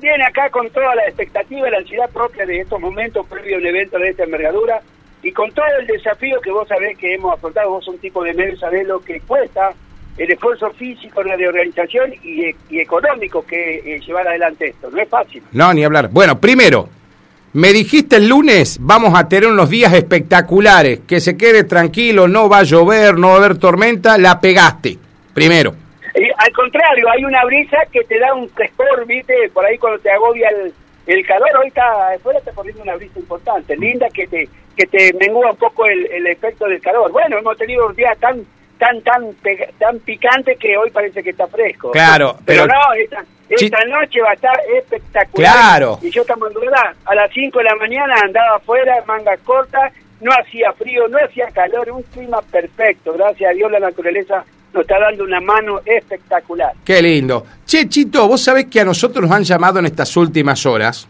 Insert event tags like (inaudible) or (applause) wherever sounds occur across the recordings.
Viene acá con toda la expectativa y la ansiedad propia de estos momentos previo a un evento de esta envergadura y con todo el desafío que vos sabés que hemos afrontado, vos un tipo de medio, sabés lo que cuesta el esfuerzo físico, la de organización y, y económico que eh, llevar adelante esto. No es fácil. No, ni hablar. Bueno, primero, me dijiste el lunes, vamos a tener unos días espectaculares, que se quede tranquilo, no va a llover, no va a haber tormenta, la pegaste, primero. Eh, al contrario, hay una brisa que te da un frescor, viste, por ahí cuando te agobia el, el calor, ahorita afuera está corriendo una brisa importante, linda, que te que te mengua un poco el, el efecto del calor. Bueno, hemos tenido un día tan tan tan tan picante que hoy parece que está fresco. Claro, pero, no, esta, esta noche va a estar espectacular. Claro. Y yo estamos en verdad, a las 5 de la mañana andaba afuera, manga corta, no hacía frío, no hacía calor, un clima perfecto. Gracias a Dios la naturaleza nos está dando una mano espectacular. Qué lindo. Che, Chito, vos sabés que a nosotros nos han llamado en estas últimas horas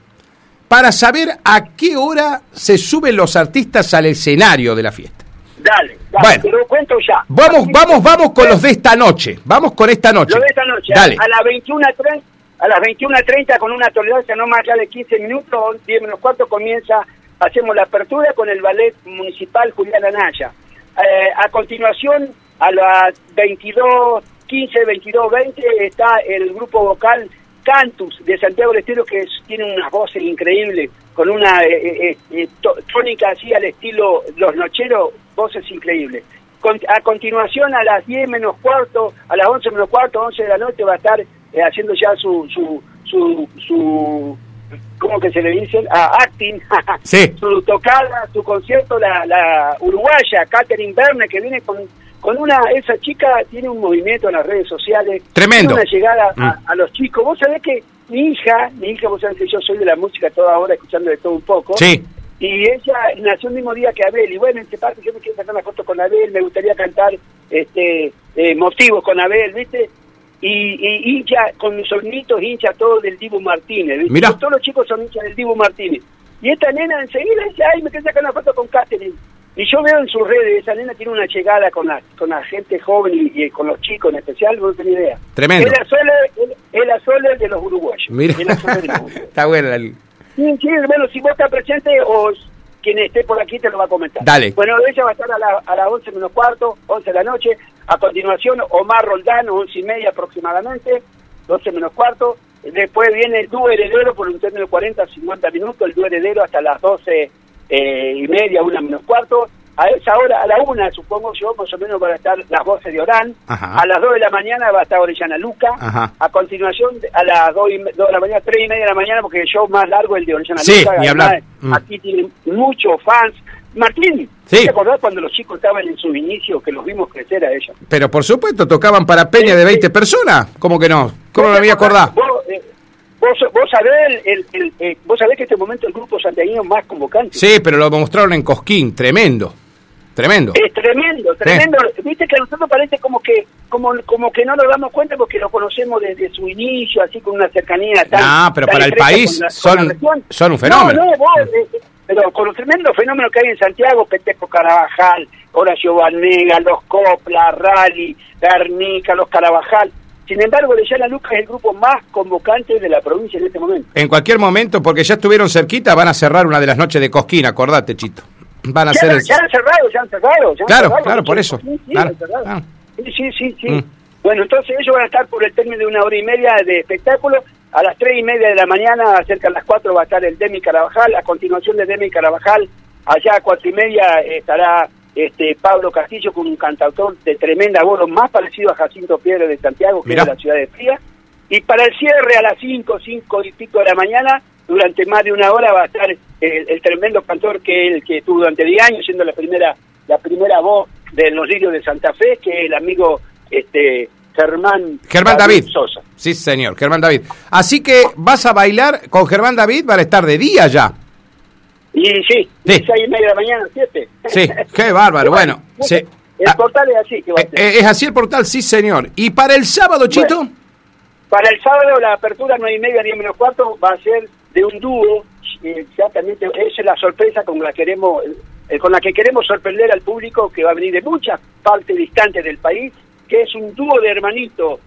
para saber a qué hora se suben los artistas al escenario de la fiesta. Dale, dale bueno, te lo cuento ya. Vamos, vamos, vamos con los de esta noche. Vamos con esta noche. Lo de esta noche. Dale. A las 21.30 a las 21.30 con una tolerancia no más allá de 15 minutos, 10 menos cuarto comienza, hacemos la apertura con el ballet municipal Julián Anaya. Eh, a continuación, a las 22, 15, 22, 20 está el grupo vocal Cantus de Santiago del Estero que es, tiene unas voces increíbles, con una eh, eh, eh tónica así al estilo Los Nocheros, voces increíbles. Con, a continuación, a las 10 menos cuarto, a las 11 menos cuarto, 11 de la noche va a estar eh, haciendo ya su, su, su, su ¿cómo que se le dice? Ah, acting, (laughs) sí. su tocada, su concierto, la, la uruguaya, Catherine Verne, que viene con, con una, esa chica tiene un movimiento en las redes sociales. Tremendo. Una llegada a, Mm. a los chicos. Vos sabés que mi hija, mi hija, vos sabés que yo soy de la música toda hora, escuchando de todo un poco. Sí. Y ella nació el mismo día que Abel. Y bueno, en este parte yo me quiero sacar una foto con Abel, me gustaría cantar este eh, motivos con Abel, ¿viste? Y, y hincha, con mis sobrinitos, hincha todo del Dibu Martínez, ¿viste? Mirá. Todos los chicos son hinchas del Dibu Martínez. Y esta nena enseguida dice, ay, me quiero sacar una foto con Catherine. Y yo veo en sus redes, esa nena tiene una llegada con la, con la gente joven y, y con los chicos en especial, no tenía idea. Tremendo. Es la sola, es- la de los uruguayos. Mira, la de los uruguayos. (laughs) está buena. el- Sí, sí, bueno, si vos estás presente o quien esté por aquí te lo va a comentar. Dale. Bueno, ella va a estar a, la, a las 11 menos cuarto, 11 de la noche. A continuación, Omar Roldán, 11 y media aproximadamente, 12 menos cuarto. Después viene el dúo heredero por un término de 40 50 minutos, el dúo heredero hasta las 12 eh, y media, una menos cuarto. A esa hora, a la una, supongo yo, más o menos van a estar las voces de Orán. Ajá. A las 2 de la mañana va a estar Orellana Luca. Ajá. A continuación, a las 2, de la mañana, 3 y media de la mañana, porque el show más largo es el de Orellana Sí, Luca. ni Además, hablar. Mm. Aquí tienen muchos fans. Martín, Sí. ¿te acordás cuando los chicos estaban en sus inicios, que los vimos crecer a ellos? Pero por supuesto, tocaban para peña de 20 personas. ¿Cómo que no? ¿Cómo no me voy a acordar? Vos, vos, vos sabés, el, el, eh, vos sabés que este momento el grupo santiaguino más convocante. Sí, pero lo mostraron en Cosquín. Tremendo. Tremendo. Es tremendo, tremendo. Viste que a nosotros parece como que como como que no nos damos cuenta porque lo conocemos desde su inicio, así con una cercanía tan. Ah, pero tan para el país la- son- son un fenómeno. No, no, vos, eh, pero con los tremendos fenómenos que hay en Santiago, Peteco Carabajal, Horacio Vanega, los Copla, Rally, Garnica, los Carabajal. Sin embargo, Leyana Lucas es el grupo más convocante de la provincia en este momento. En cualquier momento, porque ya estuvieron cerquita, van a cerrar una de las noches de Cosquín, acordate, Chito. Van a Ya, hacer el... ya han cerrado, ya han cerrado. Ya han Claro, cerrado, claro, por eso. Sí, sí, Claro, claro. Sí, sí, sí. sí. Mm. Bueno, entonces ellos van a estar por el término de una hora y media de espectáculo. A las tres y media de la mañana, cerca de las cuatro, va a estar el Demi Carabajal. A continuación de Demi Carabajal, allá a cuatro y media estará este Pablo Castillo con un cantautor de tremenda voz, lo más parecido a Jacinto Piedra de Santiago, que Mirá. es de la ciudad de Fría. Y para el cierre a las cinco, cinco y pico de la mañana, durante más de una hora va a estar el, el tremendo cantor que el que estuvo durante 10 años siendo la primera la primera voz de los lirios de Santa Fe, que es el amigo este Germán Germán David. Sosa. Sí, señor, Germán David. Así que vas a bailar con Germán David, van a estar de día ya. Y sí, Sí. seis y media de la mañana, siete. Sí, qué bárbaro. Bueno, (laughs) sí. El Ah, portal es así que va a eh, ser. eh, es así el portal, sí, señor. ¿Y para el sábado, Chito? Bueno. Para el sábado la apertura nueve y media, diez menos cuarto, va a ser de un dúo, eh, exactamente, esa es la sorpresa con la queremos, eh, con la que queremos sorprender al público que va a venir de muchas partes distantes del país, que es un dúo de hermanitos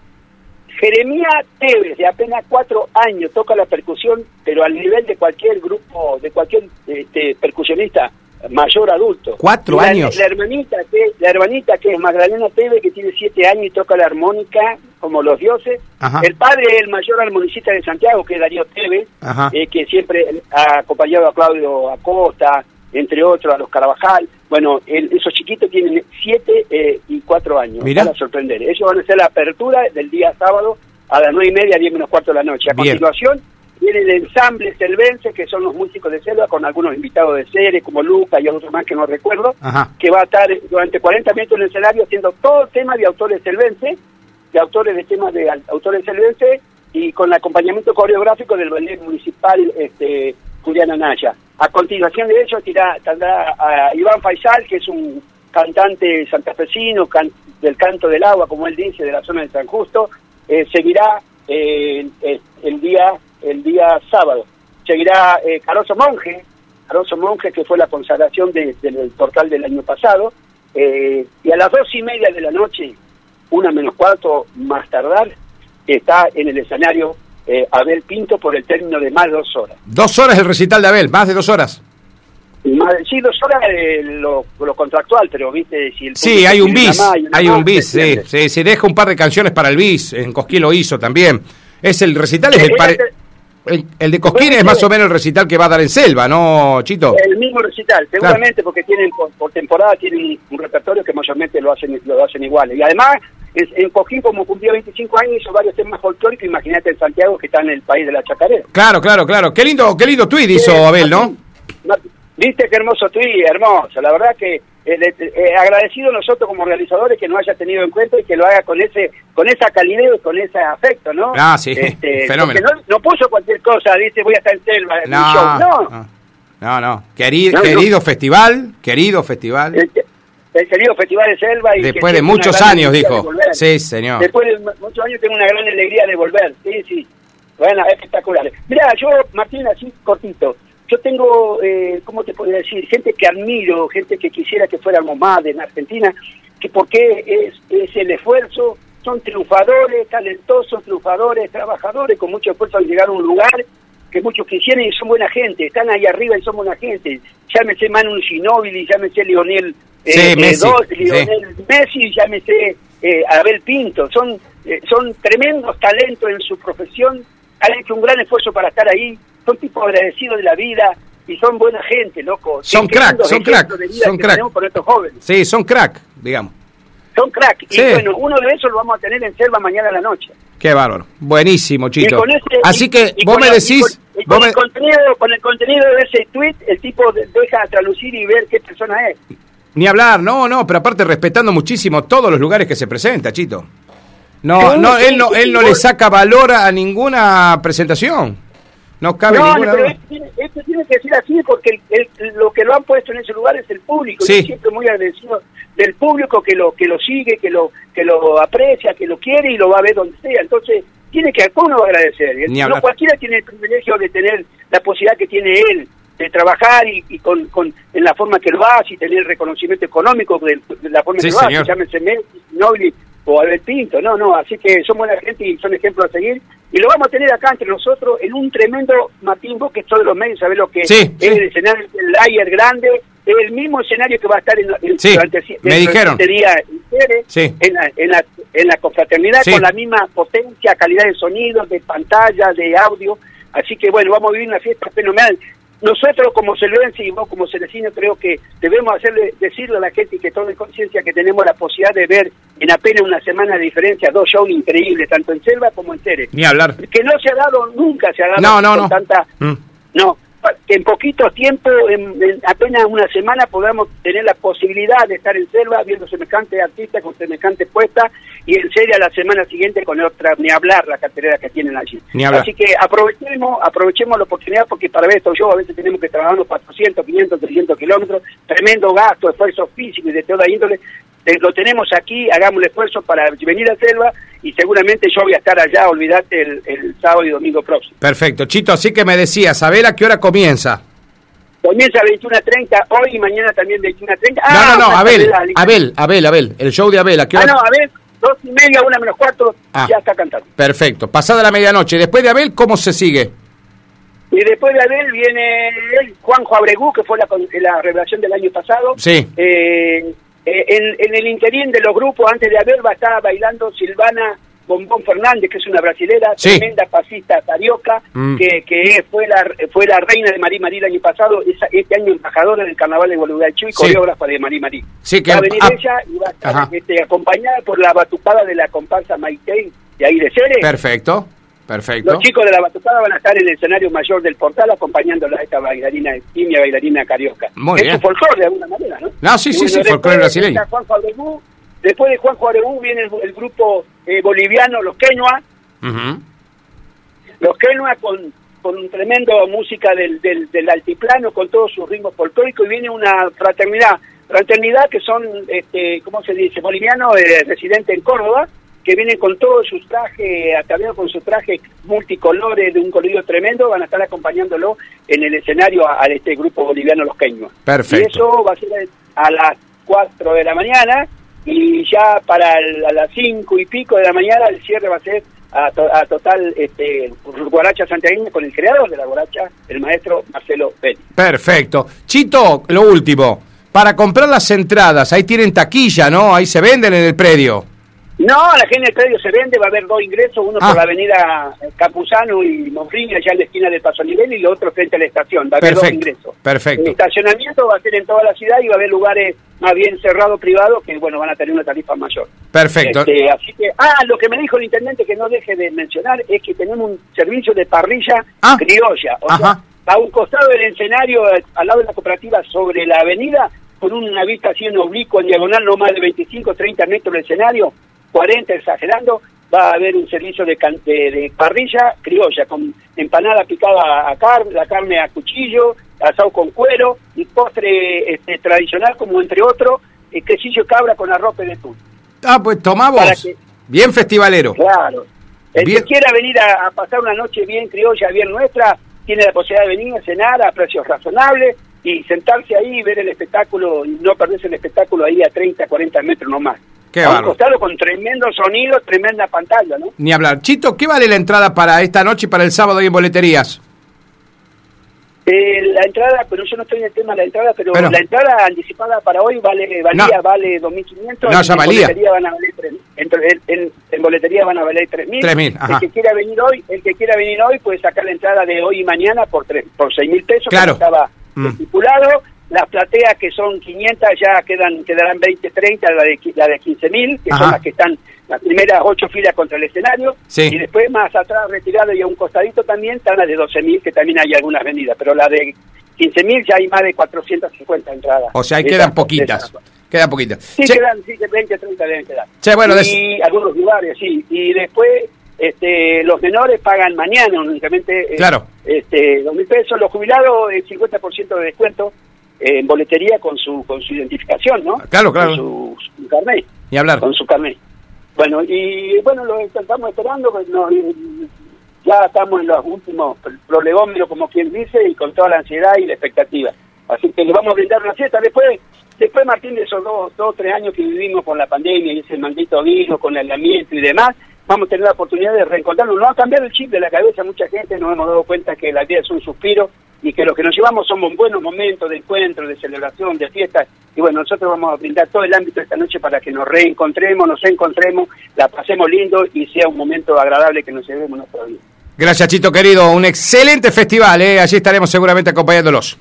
Jeremía Tevez, de apenas cuatro años, toca la percusión, pero al nivel de cualquier grupo, de cualquier este, percusionista mayor adulto. Cuatro La- años. La hermanita, que, la hermanita que es Magdalena Tevez, que tiene siete años y toca la armónica como los dioses. Ajá. El padre es el mayor armonicista de Santiago, que es Darío Tevez, eh, que siempre ha acompañado a Claudio Acosta, entre otros, a los Carvajal. Bueno, el- esos chiquitos tienen siete eh, y cuatro años. Mirá. Para sorprender. Ellos van a hacer la apertura del día sábado a las nueve y media, diez menos cuarto de la noche. A Bien. continuación, viene el ensamble selvense, que son los músicos de selva, con algunos invitados de serie, como Luca y otros más que no recuerdo, Ajá. que va a estar durante 40 minutos en el escenario haciendo todo tema de autores selvense, de autores de temas de autores selvense, y con el acompañamiento coreográfico del ballet municipal este, Julián Anaya. A continuación de ello tirá- tendrá a Iván Faisal, que es un cantante santafesino, del canto del agua, como él dice, de la zona de San Justo, eh, seguirá eh, el día el día sábado. Seguirá eh, Caroso Monje, Caroso Monje, que fue la consagración de- del portal del año pasado, eh, y a las dos y media de la noche, una menos cuarto más tardar, está en el escenario eh, Abel Pinto por el término de más de dos horas. Dos horas el recital de Abel, más de dos horas. Más, sí, dos horas eh, lo, lo contractual, pero viste, si el Sí, hay un bis, hay un bis, ¿se sí, se deja un par de canciones para el bis, en Cosquín lo hizo también. Es el recital, es el, Eh, ese- el, el de Cosquín Bueno, es más o menos el recital que va a dar en Selva, ¿no, Chito? El mismo recital, seguramente porque tienen por, por temporada tienen un repertorio que mayormente lo hacen lo hacen iguales. Y además, es- en Cojín, como cumplió 25 años, hizo varios temas folclóricos. Imagínate en Santiago, que está en el país de la chacarera. Claro, claro, claro. Qué lindo, qué lindo tweet hizo Abel, ¿no? Martín, Viste qué hermoso tweet, hermoso. La verdad que eh, eh, agradecido nosotros como realizadores que nos haya tenido en cuenta y que lo haga con ese con esa calidez y con ese afecto, ¿no? Ah, sí, Este, (laughs) fenómeno. No, no puso cualquier cosa, dice voy a estar en Selva, en un No, show. No, no, no, no. Queri- No, no. querido festival, querido festival. el, el querido Festival de Selva. Y que Después de muchos años, dijo. Sí, señor. Después de mu- muchos años tengo una gran alegría de volver. Sí, sí. Bueno, espectacular. Mira, yo, Martín, así cortito. Yo tengo, eh, ¿cómo te podría decir? Gente que admiro, gente que quisiera que fuéramos más en Argentina, que porque es, es el esfuerzo, son triunfadores, talentosos, triunfadores, trabajadores, con mucho esfuerzo han llegado a un lugar que muchos quisieran y son buena gente, están ahí arriba y son buena gente. Llámese Manu Ginóbili, llámese Lionel eh, Sí, eh, Messi, Dos, sí. Lionel Messi, llámese eh, Abel Pinto, son, eh, son tremendos talentos en su profesión, han hecho un gran esfuerzo para estar ahí, son tipos agradecidos de la vida y son buena gente, loco. Son crack, son crack, son crack. por estos jóvenes. Sí, son crack, digamos. Son crack. Sí. Y bueno, uno de esos lo vamos a tener en Selva mañana a la noche. Qué bárbaro. Buenísimo, Chito. ese- Así y- que y vos me y decís... con- me- el contenido, con el contenido de ese tweet, el tipo de- deja traducir y ver qué persona es. Ni hablar, no, no, pero aparte respetando muchísimo todos los lugares que se presenta, Chito. No, no, él no, él no le saca valor a ninguna presentación. No cabe No, ninguna pero duda. esto tiene, esto tiene que ser así porque el- el- lo que lo han puesto en ese lugar es el público. Sí. Yo siempre muy agradecido del público que lo que lo sigue, que lo que lo aprecia, que lo quiere y lo va a ver donde sea. Entonces, tiene que uno agradecer. No cualquiera tiene el privilegio de tener la posibilidad que tiene él de trabajar y, y con, con en la forma que lo hace y tener reconocimiento económico de, de la forma Sí, que lo señor. hace, llámese Messi, Nobili o Albert Pinto, no, no, así que son buena gente y son ejemplos a seguir y lo vamos a tener acá entre nosotros en un tremendo vos que es todo los medios sabés lo que Sí, es sí. el escenario el ayer grande es el mismo escenario que va a estar en, en- Sí, durante, me dijeron. día en Ceres, Sí. en, la, en, la, en la confraternidad con la misma potencia, calidad de sonido, de pantalla, de audio. Así que bueno, vamos a vivir una fiesta fenomenal. Nosotros como celuense y vos como celecino creo que debemos hacerle decirle a la gente que tome conciencia que tenemos la posibilidad de ver en apenas una semana de diferencia dos shows increíbles, tanto en Selva como en Ceres. Ni hablar. Que no se ha dado, nunca se ha dado No, no, con no. tanta... Mm. No, que en poquito tiempo, en, en apenas una semana, podamos tener la posibilidad de estar en selva viendo semejante artista con semejante puesta y en serie a la semana siguiente con otra, ni hablar la cartelera que tienen allí. Así que aprovechemos, aprovechemos la oportunidad porque para ver estos shows a veces tenemos que trabajar unos 400, 500, 300 kilómetros, tremendo gasto, esfuerzo físico y de toda índole. Lo tenemos aquí, hagamos el esfuerzo para venir a Selva y seguramente yo voy a estar allá, olvídate, el, el sábado y domingo próximo. Perfecto. Chito, así que me decías, a ver a qué hora comienza. Comienza a 21.30 hoy y mañana también 21.30. no, no, no, una Abel, Abel, Abel, Abel, el show de Abel, ¿a qué Ah, hora? no, a ver, dos y media, una menos cuatro, Ah. ya está cantando. Perfecto. Pasada la medianoche. Después de Abel, ¿cómo se sigue? Y después de Abel viene Juanjo Abregú, que fue la, la revelación del año pasado. Sí. Eh, eh, en, en el interín de los grupos, antes de Abel, va a estar bailando Silvana Bombón Fernández, que es una brasilera, Sí. tremenda pasista carioca, Mm. que, que fue la fue la reina de Marí Marí el año pasado, esa- este año embajadora del Carnaval de Gualeguaychú y Sí. coreógrafa de Marí Marí. Sí, que- va a venir ah, ella y va a estar este, acompañada por la batucada de la comparsa Maite de ahí de Ceres. Perfecto. Perfecto. Los chicos de la batucada van a estar en el escenario mayor del portal acompañándola a esta bailarina, timia bailarina carioca. Muy es bien. su folclore de alguna manera, ¿no? No, sí, Y sí, sí, folclore brasileño. después de Juanjo Abreu viene el, el grupo eh, boliviano Los Quenoa, Ujú. Los Quenoa con, con un tremendo música del, del, del altiplano, con todos sus ritmos folclóricos, y viene una fraternidad, fraternidad que son, este, ¿cómo se dice?, bolivianos eh, residentes en Córdoba, que vienen con todos sus trajes, ataviados con sus trajes multicolores de un colorido tremendo, van a estar acompañándolo en el escenario a, a este grupo boliviano Los Queños. Perfecto. Y eso va a ser a las 4 de la mañana y ya para el- a las 5 y pico de la mañana el cierre va a ser a, to- a total este, guaracha santiagueña con el creador de la guaracha, el maestro Marcelo Pérez. Perfecto. Chito, lo último. Para comprar las entradas, ahí tienen taquilla, ¿no? Ahí se venden en el predio. No, la gente del predio se vende, va a haber dos ingresos, uno Ah. por la avenida Capuzano y Monfrini, allá en la esquina del Paso Nivel, y el otro frente a la estación, va a haber dos ingresos. Perfecto. El estacionamiento va a ser en toda la ciudad y va a haber lugares más bien cerrados, privados, que bueno, van a tener una tarifa mayor. Perfecto. Este, así que, ah, lo que me dijo el intendente que no deje de mencionar es que tenemos un servicio de parrilla Ah. criolla. O Ajá. sea, a un costado del escenario, eh, al lado de la cooperativa, sobre la avenida, con una vista así en oblicuo, en diagonal, no más de 25, 30 metros del escenario, 40 exagerando, va a haber un servicio de, can- de, de parrilla criolla, con empanada picada a carne, la carne a cuchillo, asado con cuero, y postre este, tradicional, como entre otros, eh, quesillo cabra con arroz de atún. Ah, pues que- Bien festivalero. Claro. El Bien. que quiera venir a, a pasar una noche bien criolla, bien nuestra, tiene la posibilidad de venir a cenar a precios razonables y sentarse ahí y ver el espectáculo y no perderse el espectáculo ahí a 30, 40 metros nomás. Qué a un bárbaro. costado con tremendo sonido, tremenda pantalla, ¿no? Ni hablar. Chito, ¿qué vale la entrada para esta noche y para el sábado ahí en boleterías? Eh, la entrada, pero yo no estoy en el tema de la entrada, pero la entrada anticipada para hoy vale valía No. vale 2.500. No, ya valía. boletería van a valer 3.000. En, en- en boletería van a valer 3.000. 3.000, ajá. El que quiera venir hoy, el que quiera venir hoy puede sacar la entrada de hoy y mañana por tres, por 6.000 pesos, Claro. como estaba Mm. estipulado. Las plateas que son 500 ya quedan quedarán 20, 30, la de, la de 15.000, que Ajá. son las que están las primeras ocho filas contra el escenario. Sí. Y después más atrás, retirado y a un costadito también, están las de 12.000, que también hay algunas vendidas, pero la de 15.000 ya hay más de 450 entradas. O sea, ahí De quedan poquitas. de. Quedan poquitas. Sí, Che, quedan, sí, que 20, 30 deben quedar. Che, bueno, y algunos lugares, sí. Y después, este, los menores pagan mañana únicamente. eh, Claro. Este, dos mil pesos. Los jubilados, el 50% de descuento en boletería con su con su identificación, ¿no? Claro, claro. Con su, su carnet. Ni hablar. Con su carnet. Bueno, y bueno, lo estamos esperando. pues, no, y- ya estamos en los últimos prolegómenos, como quien dice, y con toda la ansiedad y la expectativa. Así que le vamos a brindar una fiesta. Después, después Martín, de esos dos, dos tres años que vivimos con la pandemia y ese maldito virus, con el aislamiento y demás, vamos a tener la oportunidad de reencontrarnos. Nos ha cambiado el chip de la cabeza a mucha gente, nos hemos dado cuenta que la vida es un suspiro y que lo que nos llevamos son buenos momentos de encuentro, de celebración, de fiestas. Y bueno, nosotros vamos a brindar todo el ámbito esta noche para que nos reencontremos, nos encontremos, la pasemos lindo y sea un momento agradable que nos llevemos nuestra vida. Gracias, Chito querido. Un excelente festival, ¿eh? Allí estaremos seguramente acompañándolos.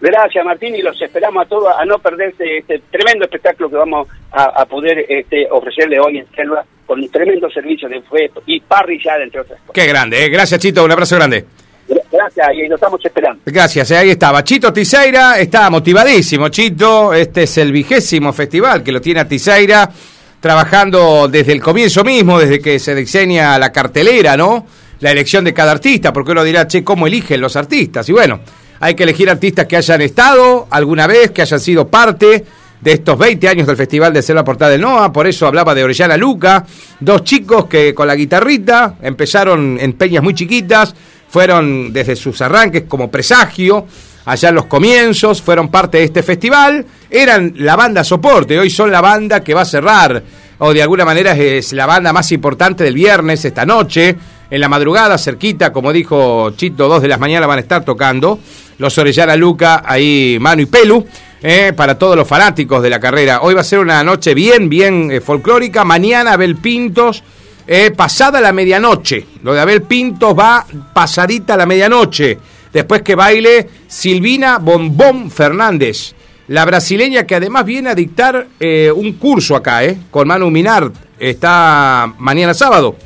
Gracias Martín y los esperamos a todos a no perderse este tremendo espectáculo que vamos a, a poder este, ofrecerle hoy en Selva con un tremendo servicio de fuego y parrillada entre otras cosas. Qué grande, ¿eh? Gracias, Chito. Un abrazo grande. Gracias y lo estamos esperando. Gracias, eh, ahí estaba. Chito Tiseira está motivadísimo, Chito. Este es el vigésimo festival que lo tiene a Tiseira, trabajando desde el comienzo mismo, desde que se diseña la cartelera, ¿no? La elección de cada artista, porque uno dirá, che, ¿cómo eligen los artistas? Y bueno, hay que elegir artistas que hayan estado alguna vez, que hayan sido parte de estos 20 años del Festival de Selva Portal del NOA, por eso hablaba de Orellana Luca, dos chicos que con la guitarrita empezaron en peñas muy chiquitas, fueron desde sus arranques como presagio, allá en los comienzos, fueron parte de este festival, eran la banda soporte, hoy son la banda que va a cerrar o de alguna manera es la banda más importante del viernes, esta noche, en la madrugada, cerquita, como dijo Chito, dos de las mañanas van a estar tocando los Orellana Luca, ahí Manu y Pelu. Eh, para todos los fanáticos de la carrera. Hoy va a ser una noche bien, bien eh, folclórica. Mañana Abel Pintos, eh, pasada la medianoche. Lo de Abel Pintos va pasadita la medianoche. Después que baile Silvina Bombón Fernández, la brasileña que además viene a dictar un curso acá, eh, con Manu Minar. Está mañana sábado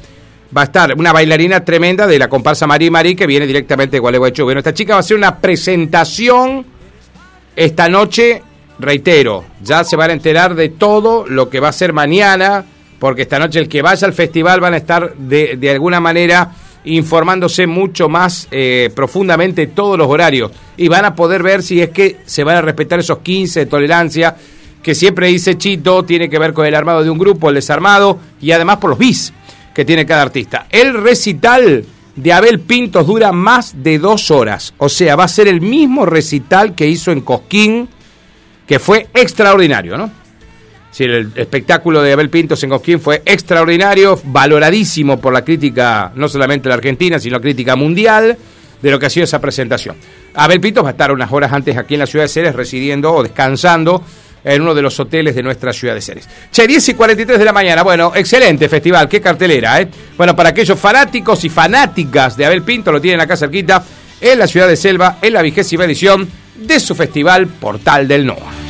va a estar una bailarina tremenda de la comparsa Marí Marí que viene directamente de Gualeguaychú. Bueno, esta chica va a hacer una presentación esta noche, reitero, ya se van a enterar de todo lo que va a ser mañana, porque esta noche el que vaya al festival van a estar de, de alguna manera informándose mucho más eh, profundamente todos los horarios y van a poder ver si es que se van a respetar esos 15 de tolerancia que siempre dice Chito, tiene que ver con el armado de un grupo, el desarmado y además por los bis que tiene cada artista. El recital de Abel Pintos dura más de dos horas. O sea, va a ser el mismo recital que hizo en Cosquín, que fue extraordinario, ¿no? Sí, el espectáculo de Abel Pintos en Cosquín fue extraordinario, valoradísimo por la crítica, no solamente la Argentina, sino la crítica mundial de lo que ha sido esa presentación. Abel Pintos va a estar unas horas antes aquí en la ciudad de Ceres residiendo o descansando en uno de los hoteles de nuestra ciudad de Ceres. Che, 10 y 43 de la mañana. Bueno, excelente festival, qué cartelera, ¿eh? Bueno, para aquellos fanáticos y fanáticas de Abel Pinto, lo tienen acá cerquita, en la ciudad de Selva, en la vigésima edición de su festival Portal del Noa.